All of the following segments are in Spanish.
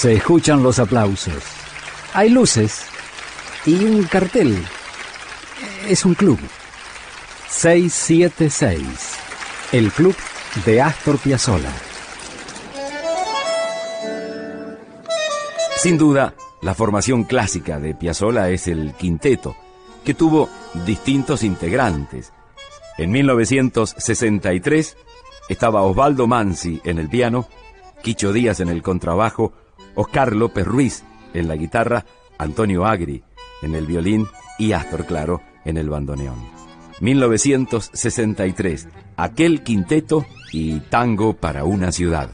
Se escuchan los aplausos. Hay luces y un cartel. Es un club. 676. El club de Astor Piazzolla. Sin duda, la formación clásica de Piazzolla es el quinteto, que tuvo distintos integrantes. En 1963 estaba Osvaldo Mansi en el piano, Quicho Díaz en el contrabajo, Oscar López Ruiz en la guitarra, Antonio Agri en el violín y Astor Claro en el bandoneón. 1963, aquel quinteto y tango para una ciudad.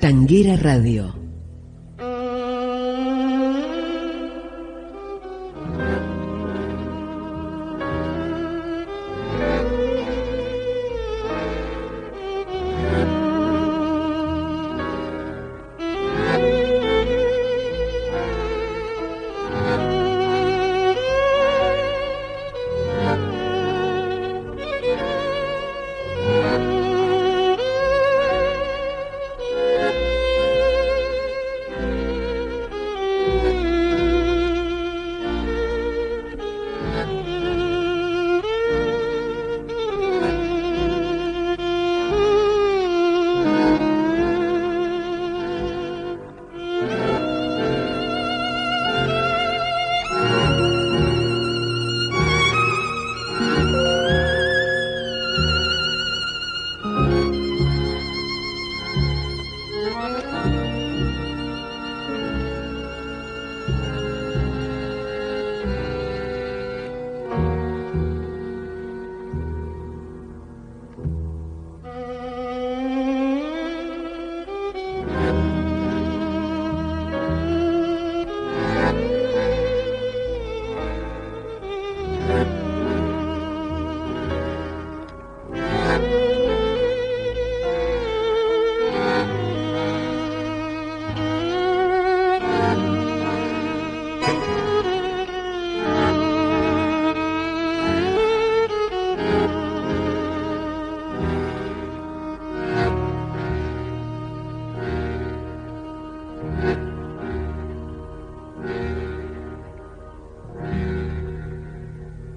Tanguera Radio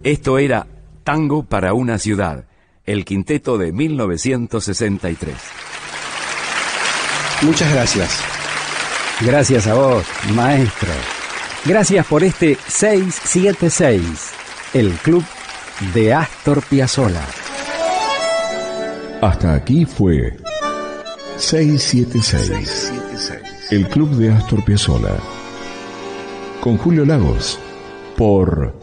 Esto era Tango para una ciudad, el quinteto de 1963. Muchas gracias. Gracias a vos, maestro. Gracias por este 676, el club de Astor Piazzolla. Hasta aquí fue 676, el club de Astor Piazzolla. Con Julio Lagos, por